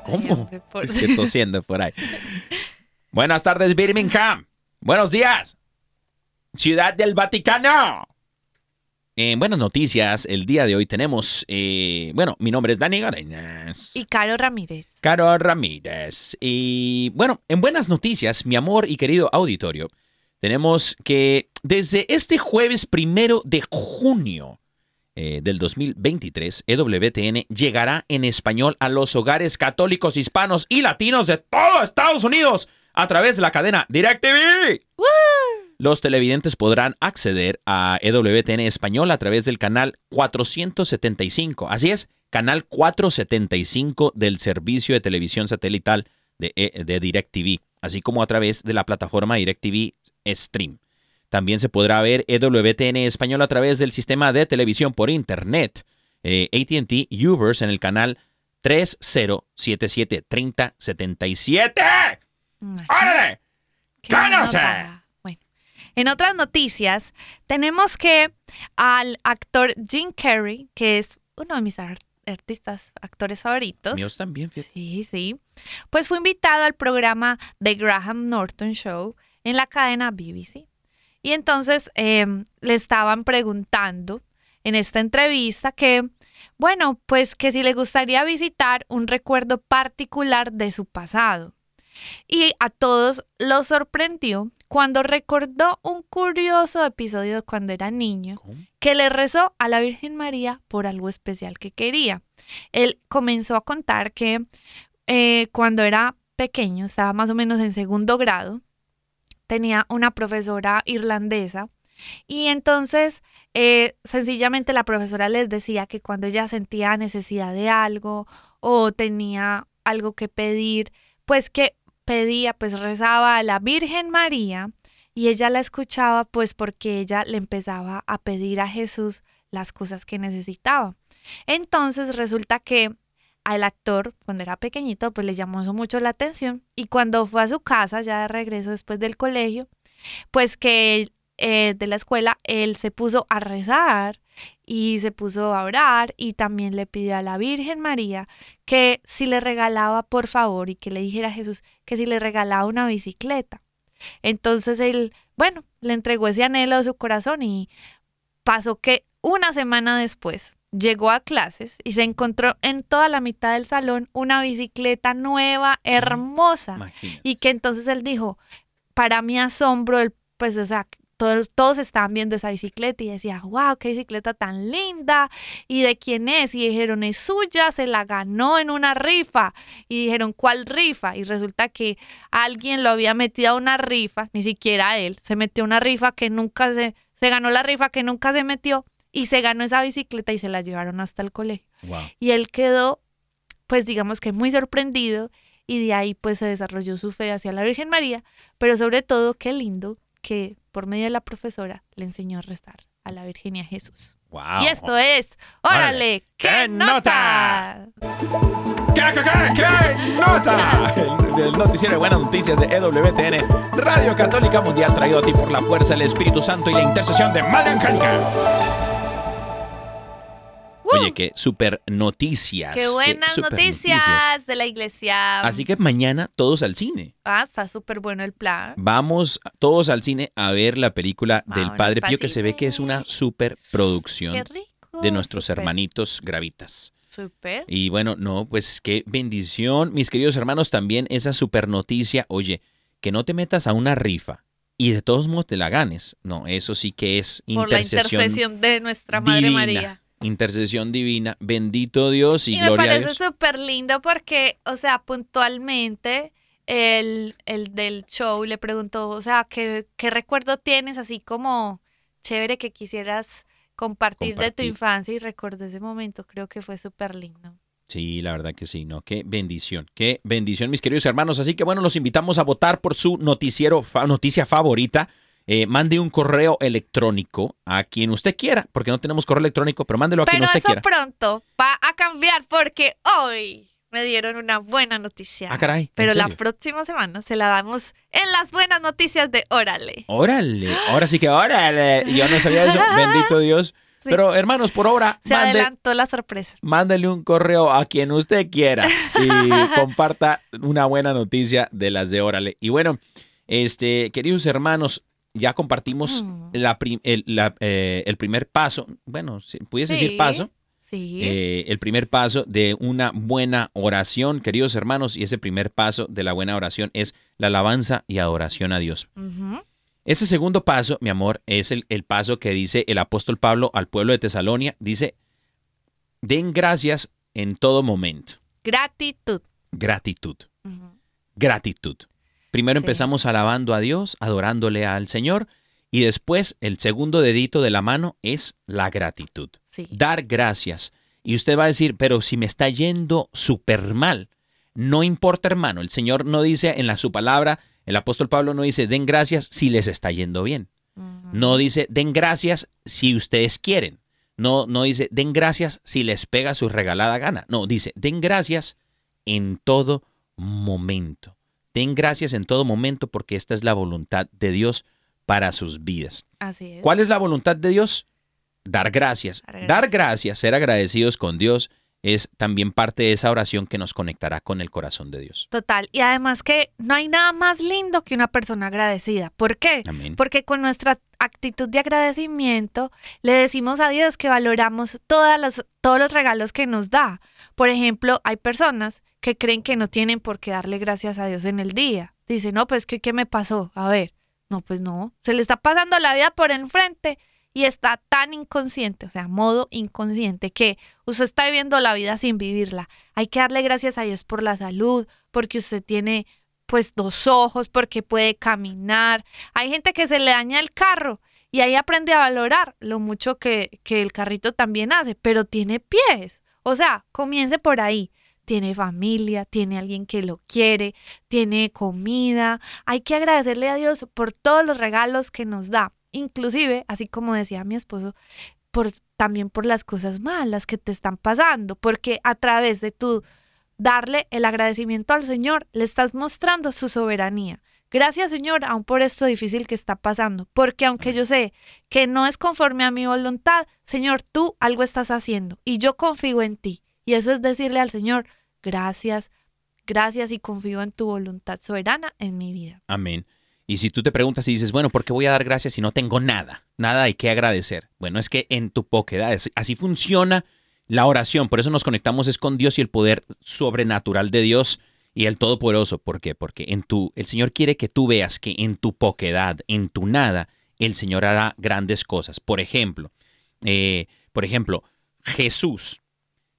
¿Cómo?
por-
Es que tosiendo por ahí. Buenas tardes, Birmingham. Buenos días. Ciudad del Vaticano. En buenas noticias, el día de hoy tenemos, eh, bueno, mi nombre es Dani Gareñas.
Y Caro Ramírez.
Caro Ramírez. Y bueno, en buenas noticias, mi amor y querido auditorio, tenemos que desde este jueves primero de junio eh, del 2023, EWTN llegará en español a los hogares católicos hispanos y latinos de todo Estados Unidos a través de la cadena DirecTV. Los televidentes podrán acceder a EWTN Español a través del canal 475. Así es, canal 475 del servicio de televisión satelital de, E- de DirecTV, así como a través de la plataforma DirecTV Stream. También se podrá ver EWTN Español a través del sistema de televisión por internet eh, AT&T Uverse en el canal 30773077. ¡Órale! ¡Cállate!
En otras noticias, tenemos que al actor Jim Carrey, que es uno de mis ar- artistas, actores favoritos.
Míos también, fíjate.
Sí, sí. Pues fue invitado al programa The Graham Norton Show en la cadena BBC. Y entonces em, le estaban preguntando en esta entrevista que, bueno, pues que si le gustaría visitar un recuerdo particular de su pasado. Y a todos los sorprendió cuando recordó un curioso episodio cuando era niño que le rezó a la Virgen María por algo especial que quería. Él comenzó a contar que eh, cuando era pequeño, estaba más o menos en segundo grado, tenía una profesora irlandesa y entonces eh, sencillamente la profesora les decía que cuando ella sentía necesidad de algo o tenía algo que pedir, pues que pedía, pues rezaba a la Virgen María y ella la escuchaba pues porque ella le empezaba a pedir a Jesús las cosas que necesitaba. Entonces resulta que al actor, cuando era pequeñito, pues le llamó mucho la atención y cuando fue a su casa, ya de regreso después del colegio, pues que eh, de la escuela, él se puso a rezar y se puso a orar y también le pidió a la Virgen María que si le regalaba, por favor, y que le dijera a Jesús que si le regalaba una bicicleta. Entonces él, bueno, le entregó ese anhelo de su corazón y pasó que una semana después llegó a clases y se encontró en toda la mitad del salón una bicicleta nueva, hermosa. Y que entonces él dijo, para mi asombro, él, pues, o sea, todos, todos estaban viendo esa bicicleta y decía, wow, qué bicicleta tan linda. ¿Y de quién es? Y dijeron, es suya, se la ganó en una rifa. Y dijeron, ¿cuál rifa? Y resulta que alguien lo había metido a una rifa, ni siquiera él, se metió a una rifa que nunca se, se ganó la rifa que nunca se metió y se ganó esa bicicleta y se la llevaron hasta el colegio.
Wow.
Y él quedó, pues digamos que muy sorprendido y de ahí pues se desarrolló su fe hacia la Virgen María, pero sobre todo qué lindo que por medio de la profesora le enseñó a rezar a la Virgen y a Jesús.
Wow.
Y esto es, órale,
¡Qué
qué
nota! ¿Qué, qué, qué, qué nota? El, el noticiero de buenas noticias de EWTN, Radio Católica Mundial, traído a ti por la fuerza del Espíritu Santo y la intercesión de Madre Angélica. Oye, qué super noticias.
Qué buenas
super
noticias, de la iglesia.
Así que mañana todos al cine.
Ah, está súper bueno el plan.
Vamos todos al cine a ver la película del Padre Pío, que se ve que es una super producción
Qué rico.
de nuestros hermanitos gravitas.
Súper.
Y bueno, no, pues qué bendición, mis queridos hermanos, también esa super noticia, oye, que no te metas a una rifa y de todos modos te la ganes. No, eso sí que es
Por la
intercesión,
intercesión de nuestra Madre
divina,
María.
Intercesión divina, bendito Dios y,
Y, me
gloria a
parece
Dios.
súper lindo porque, o sea, puntualmente el, el del show le preguntó, o sea, ¿qué, qué recuerdo tienes así como chévere que quisieras compartir, de tu infancia? Y recordé ese momento, creo que fue súper lindo.
Sí, la verdad que sí, ¿no? Qué bendición, qué bendición, mis queridos hermanos. Así que bueno, los invitamos a votar por su noticiero, fa- noticia favorita. Eh, mande un correo electrónico a quien usted quiera, porque no tenemos correo electrónico, pero mándelo a quien
Pero
usted
eso
quiera.
pronto va a cambiar porque hoy me dieron una buena noticia.
Ah, caray, ¿en
Pero la próxima semana se la damos en las buenas noticias de Órale.
Órale, ahora sí que órale. Yo no sabía eso, bendito Dios.
Sí.
Pero hermanos, por ahora,
Se
mande,
adelantó la sorpresa.
mándele un correo a quien usted quiera y comparta una buena noticia de las de Órale. Y bueno, este, queridos hermanos, ya compartimos
Mm.
la prim- el, la, eh, el primer paso, bueno, si pudiese
Sí.
decir paso,
Sí.
eh, el primer paso de una buena oración, queridos hermanos, y ese primer paso de la buena oración es la alabanza y adoración a Dios. Ese segundo paso, mi amor, es el, el paso que dice el apóstol Pablo al pueblo de Tesalonia. Dice, den gracias en todo momento.
Gratitud.
Gratitud, gratitud. Primero
Sí.
empezamos alabando a Dios, adorándole al Señor, y después el segundo dedito de la mano es la gratitud.
Sí.
Dar gracias. Y usted va a decir, pero si me está yendo súper mal. No importa, hermano. El Señor no dice en la, su palabra, el apóstol Pablo no dice, den gracias si les está yendo bien. No dice, den gracias si ustedes quieren. No, no dice, den gracias si les pega su regalada gana. No, dice, den gracias en todo momento. Den gracias en todo momento porque esta es la voluntad de Dios para sus vidas.
Así es.
¿Cuál es la voluntad de Dios? Dar gracias.
Dar
Dar gracias,
gracias.
ser agradecidos con Dios es también parte de esa oración que nos conectará con el corazón de Dios.
Total. Y además que no hay nada más lindo que una persona agradecida. ¿Por qué?
Amén.
Porque con nuestra actitud de agradecimiento le decimos a Dios que valoramos todas las, todos los regalos que nos da. Por ejemplo, hay personas que creen que no tienen por qué darle gracias a Dios en el día. Dicen, no, pues ¿qué, qué me pasó? A ver, no, pues no. Se le está pasando la vida por enfrente y está tan inconsciente, o sea, modo inconsciente, que usted está viviendo la vida sin vivirla. Hay que darle gracias a Dios por la salud, porque usted tiene pues dos ojos, porque puede caminar. Hay gente que se le daña el carro y ahí aprende a valorar lo mucho que, que el carrito también hace, pero tiene pies. O sea, comience por ahí. Tiene familia, tiene alguien que lo quiere, tiene comida. Hay que agradecerle a Dios por todos los regalos que nos da. Inclusive, así como decía mi esposo, por, también por las cosas malas que te están pasando, porque a través de tu darle el agradecimiento al Señor, le estás mostrando su soberanía. Gracias Señor, aún por esto difícil que está pasando, porque aunque yo sé que no es conforme a mi voluntad, Señor, tú algo estás haciendo y yo confío en ti. Y eso es decirle al Señor, gracias, gracias y confío en tu voluntad soberana en mi vida.
Amén. Y si tú te preguntas y dices, bueno, ¿por qué voy a dar gracias si no tengo nada? Nada hay que agradecer. Bueno, es que en tu poquedad, así funciona la oración. Por eso nos conectamos es con Dios y el poder sobrenatural de Dios y el Todopoderoso. ¿Por qué? Porque en tu, el Señor quiere que tú veas que en tu poquedad, en tu nada, el Señor hará grandes cosas. Por ejemplo, eh, por ejemplo, Jesús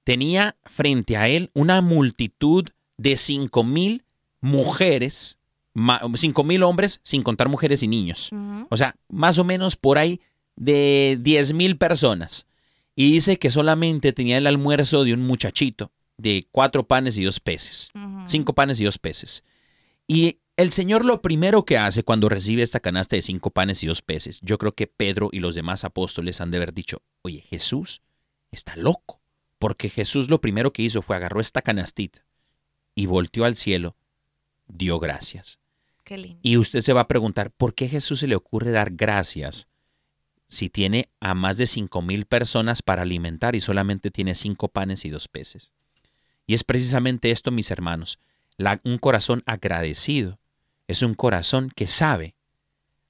tenía frente a él una multitud de cinco mil mujeres, cinco mil hombres, sin contar mujeres y niños. O sea, más o menos por ahí de 10 mil personas. Y dice que solamente tenía el almuerzo de un muchachito de cuatro panes y dos peces. Cinco panes y dos peces. Y el Señor lo primero que hace cuando recibe esta canasta de cinco panes y dos peces, yo creo que Pedro y los demás apóstoles han de haber dicho, oye, Jesús está loco. Porque Jesús lo primero que hizo fue agarró esta canastita y volteó al cielo, dio gracias.
Qué lindo.
Y usted se va a preguntar, ¿por qué Jesús se le ocurre dar gracias si tiene a más de cinco mil personas para alimentar y solamente tiene cinco panes y dos peces? Y es precisamente esto, mis hermanos. La- un corazón agradecido es un corazón que sabe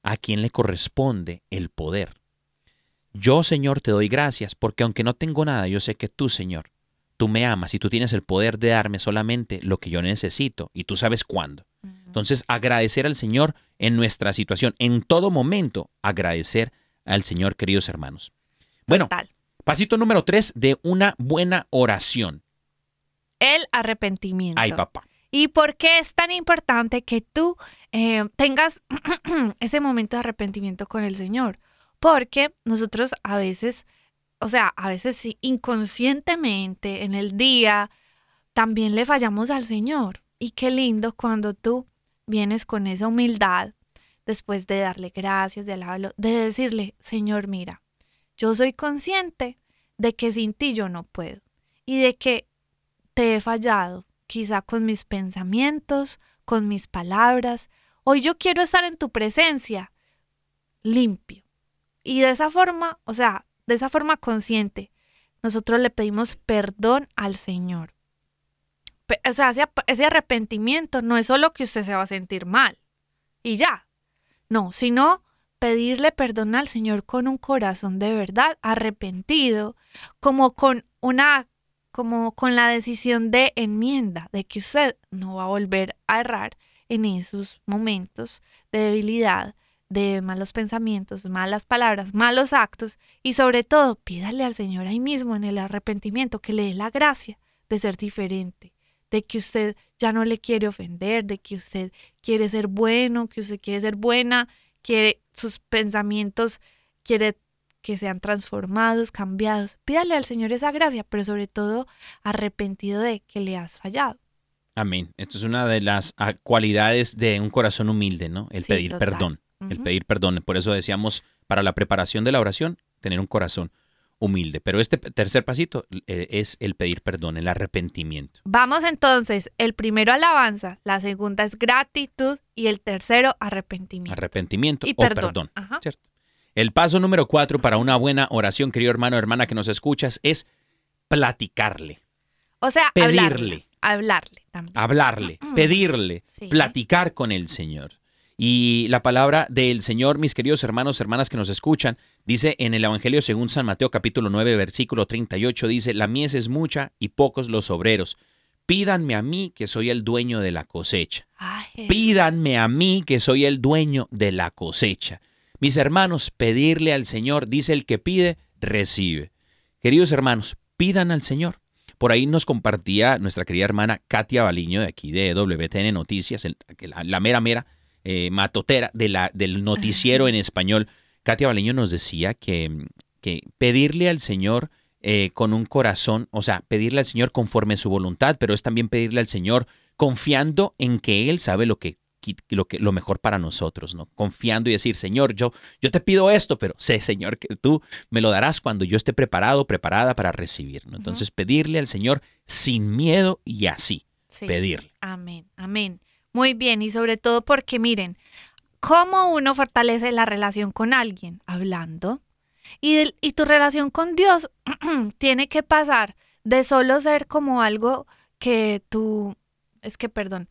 a quién le corresponde el poder. Yo, Señor, te doy gracias porque aunque no tengo nada, yo sé que tú, Señor, tú me amas y tú tienes el poder de darme solamente lo que yo necesito y tú sabes cuándo. Entonces, agradecer al Señor en nuestra situación, en todo momento, agradecer al Señor, queridos hermanos. Bueno,
Total.
pasito número tres de una buena oración.
El arrepentimiento.
Ay, papá.
¿Y por qué es tan importante que tú eh, tengas ese momento de arrepentimiento con el Señor? Porque nosotros a veces, o sea, a veces sí, inconscientemente en el día, también le fallamos al Señor. Y qué lindo cuando tú vienes con esa humildad, después de darle gracias, de alabarlo, de decirle, Señor, mira, yo soy consciente de que sin ti yo no puedo y de que te he fallado, quizá con mis pensamientos, con mis palabras. Hoy yo quiero estar en tu presencia, limpio. Y de esa forma, o sea, de esa forma consciente, nosotros le pedimos perdón al Señor. O sea, ese arrepentimiento no es solo que usted se va a sentir mal y ya. No, sino pedirle perdón al Señor con un corazón de verdad arrepentido, como con una como con la decisión de enmienda, de que usted no va a volver a errar en esos momentos de debilidad, de malos pensamientos, malas palabras, malos actos y sobre todo pídale al Señor ahí mismo en el arrepentimiento que le dé la gracia de ser diferente, de que usted ya no le quiere ofender, de que usted quiere ser bueno, que usted quiere ser buena, quiere sus pensamientos, quiere que sean transformados, cambiados. Pídale al Señor esa gracia, pero sobre todo arrepentido de que le has fallado.
Amén. Esto es una de las ah, cualidades de un corazón humilde, ¿no? El
Sí,
pedir
total.
perdón. El pedir perdón. Por eso decíamos, para la preparación de la oración, tener un corazón humilde. Pero este tercer pasito eh, es el pedir perdón, el arrepentimiento.
Vamos entonces, el primero alabanza, la segunda es gratitud y el tercero arrepentimiento.
Arrepentimiento
Y
o
perdón.
perdón.
Ajá.
¿cierto? El paso número cuatro para una buena oración, querido hermano o hermana que nos escuchas, es platicarle.
O sea,
Pedirle.
hablarle. Hablarle también.
hablarle, pedirle,
Sí.
platicar con el Señor. Y la palabra del Señor, mis queridos hermanos, hermanas que nos escuchan, dice en el Evangelio según San Mateo capítulo 9, versículo 38, dice, la mies es mucha y pocos los obreros. Pídanme a mí que soy el dueño de la cosecha. Pídanme a mí que soy el dueño de la cosecha. Mis hermanos, pedirle al Señor, dice el que pide, recibe. Queridos hermanos, pidan al Señor. Por ahí nos compartía nuestra querida hermana Katia Baliño de aquí de WTN Noticias, la mera mera eh, matotera de la, del noticiero en español. Katia Baliño nos decía que, que pedirle al Señor eh, con un corazón, o sea, pedirle al Señor conforme a su voluntad, pero es también pedirle al Señor confiando en que Él sabe lo que lo, que, lo mejor para nosotros, ¿no? Confiando y decir, Señor, yo, yo te pido esto, pero sé, Señor, que tú me lo darás cuando yo esté preparado, preparada para recibir, ¿no? Entonces, pedirle al Señor sin miedo y así,
Sí.
pedirle.
Amén, amén. Muy bien, y sobre todo porque miren, ¿cómo uno fortalece la relación con alguien? Hablando. Y, y tu relación con Dios tiene que pasar de solo ser como algo que tú, es que perdón,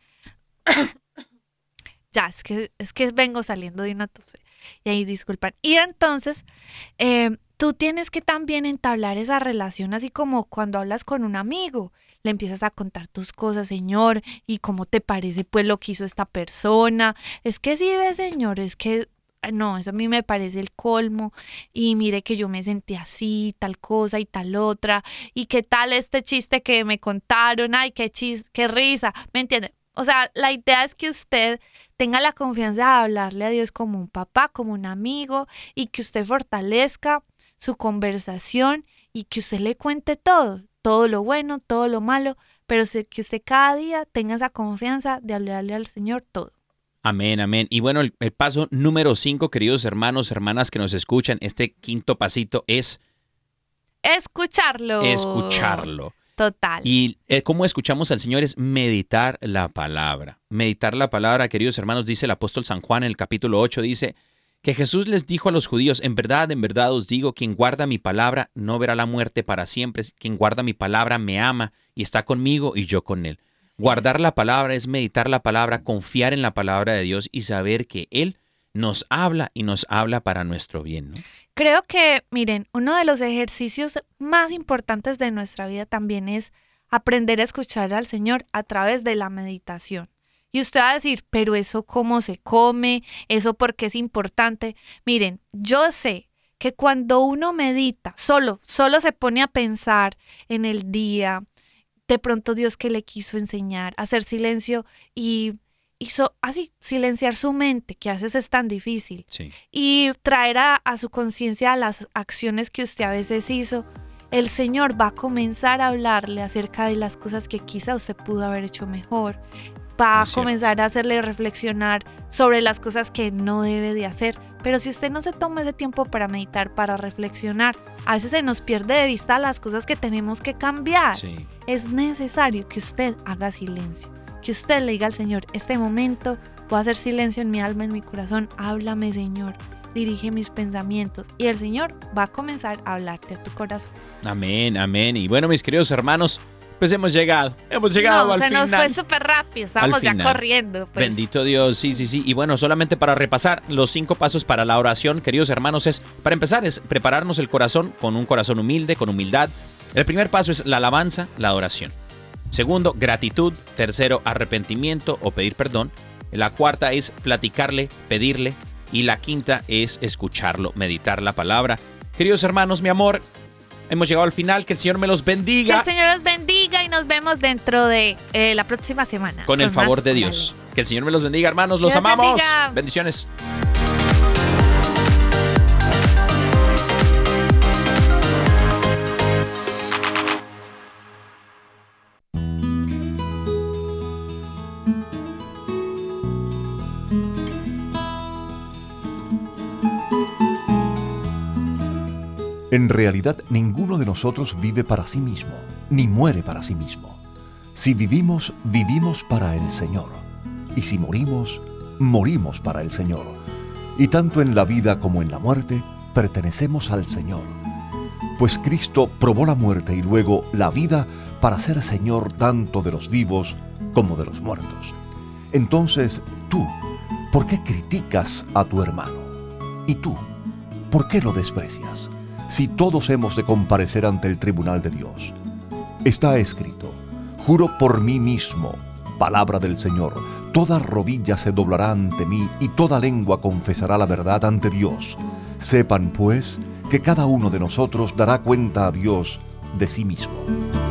ya, es que, es que vengo saliendo de una tos. Y ahí disculpan. Y entonces, eh, tú tienes que también entablar esa relación, así como cuando hablas con un amigo, le empiezas a contar tus cosas, Señor, y cómo te parece pues lo que hizo esta persona. Es que sí, ve, Señor, es que ah, no, eso a mí me parece el colmo. Y mire que yo me sentí así, tal cosa y tal otra. Y qué tal este chiste que me contaron. Ay, qué chis, qué risa. ¿Me entiende? O sea, la idea es que usted tenga la confianza de hablarle a Dios como un papá, como un amigo, y que usted fortalezca su conversación y que usted le cuente todo, todo lo bueno, todo lo malo, pero que usted cada día tenga esa confianza de hablarle al Señor todo.
Amén, amén. Y bueno, el, el paso número cinco, queridos hermanos, hermanas que nos escuchan, este quinto pasito es
Escucharlo.
escucharlo.
Total.
Y eh, cómo escuchamos al Señor es meditar la palabra. Meditar la palabra, queridos hermanos, dice el apóstol San Juan en el capítulo 8, dice que Jesús les dijo a los judíos, en verdad, en verdad os digo, quien guarda mi palabra no verá la muerte para siempre, quien guarda mi palabra me ama y está conmigo y yo con él. Guardar la palabra es meditar la palabra, confiar en la palabra de Dios y saber que Él nos habla y nos habla para nuestro bien. ¿no?
Creo que, miren, uno de los ejercicios más importantes de nuestra vida también es aprender a escuchar al Señor a través de la meditación. Y usted va a decir, pero eso cómo se come, eso porque es importante. Miren, yo sé que cuando uno medita, solo, solo se pone a pensar en el día, de pronto Dios que le quiso enseñar, hacer silencio y hizo así, silenciar su mente, que a veces es tan difícil
Sí.
y traer a, a su conciencia las acciones que usted a veces hizo, el Señor va a comenzar a hablarle acerca de las cosas que quizá usted pudo haber hecho mejor. Va a comenzar a hacerle reflexionar sobre las cosas que no debe de hacer. Pero si usted no se toma ese tiempo para meditar, para reflexionar, a veces se nos pierde de vista las cosas que tenemos que cambiar
Sí.
es necesario que usted haga silencio, que usted le diga al Señor, este momento voy a hacer silencio en mi alma, en mi corazón, háblame Señor, dirige mis pensamientos y el Señor va a comenzar a hablarte a tu corazón.
Amén, amén. Y bueno, mis queridos hermanos, pues hemos llegado. Hemos llegado
no,
al
se
final.
nos fue súper rápido, estábamos ya corriendo. pues.
Bendito Dios, sí, sí, sí. Y bueno, solamente para repasar los cinco pasos para la oración, queridos hermanos, es, para empezar, es prepararnos el corazón con un corazón humilde, con humildad. El primer paso es la alabanza, la adoración. Segundo, gratitud. Tercero, arrepentimiento o pedir perdón. La cuarta es platicarle, pedirle. Y la quinta es escucharlo, meditar la palabra. Queridos hermanos, mi amor, hemos llegado al final. Que el Señor me los
Que
bendiga
el Señor los bendiga y nos vemos dentro de eh, la próxima semana.
con el favor de. Dios. Que el Señor me los bendiga, hermanos. Los
Dios
amamos. Bendiciones.
En realidad ninguno de nosotros vive para sí mismo, ni muere para sí mismo. Si vivimos, vivimos para el Señor. Y si morimos, morimos para el Señor. Y tanto en la vida como en la muerte, pertenecemos al Señor. Pues Cristo probó la muerte y luego la vida para ser Señor tanto de los vivos como de los muertos. Entonces, tú, ¿por qué criticas a tu hermano? ¿Y tú, por qué lo desprecias? Si todos hemos de comparecer ante el tribunal de Dios. Está escrito, juro por mí mismo, palabra del Señor, toda rodilla se doblará ante mí y toda lengua confesará la verdad ante Dios. Sepan, pues, que cada uno de nosotros dará cuenta a Dios de sí mismo.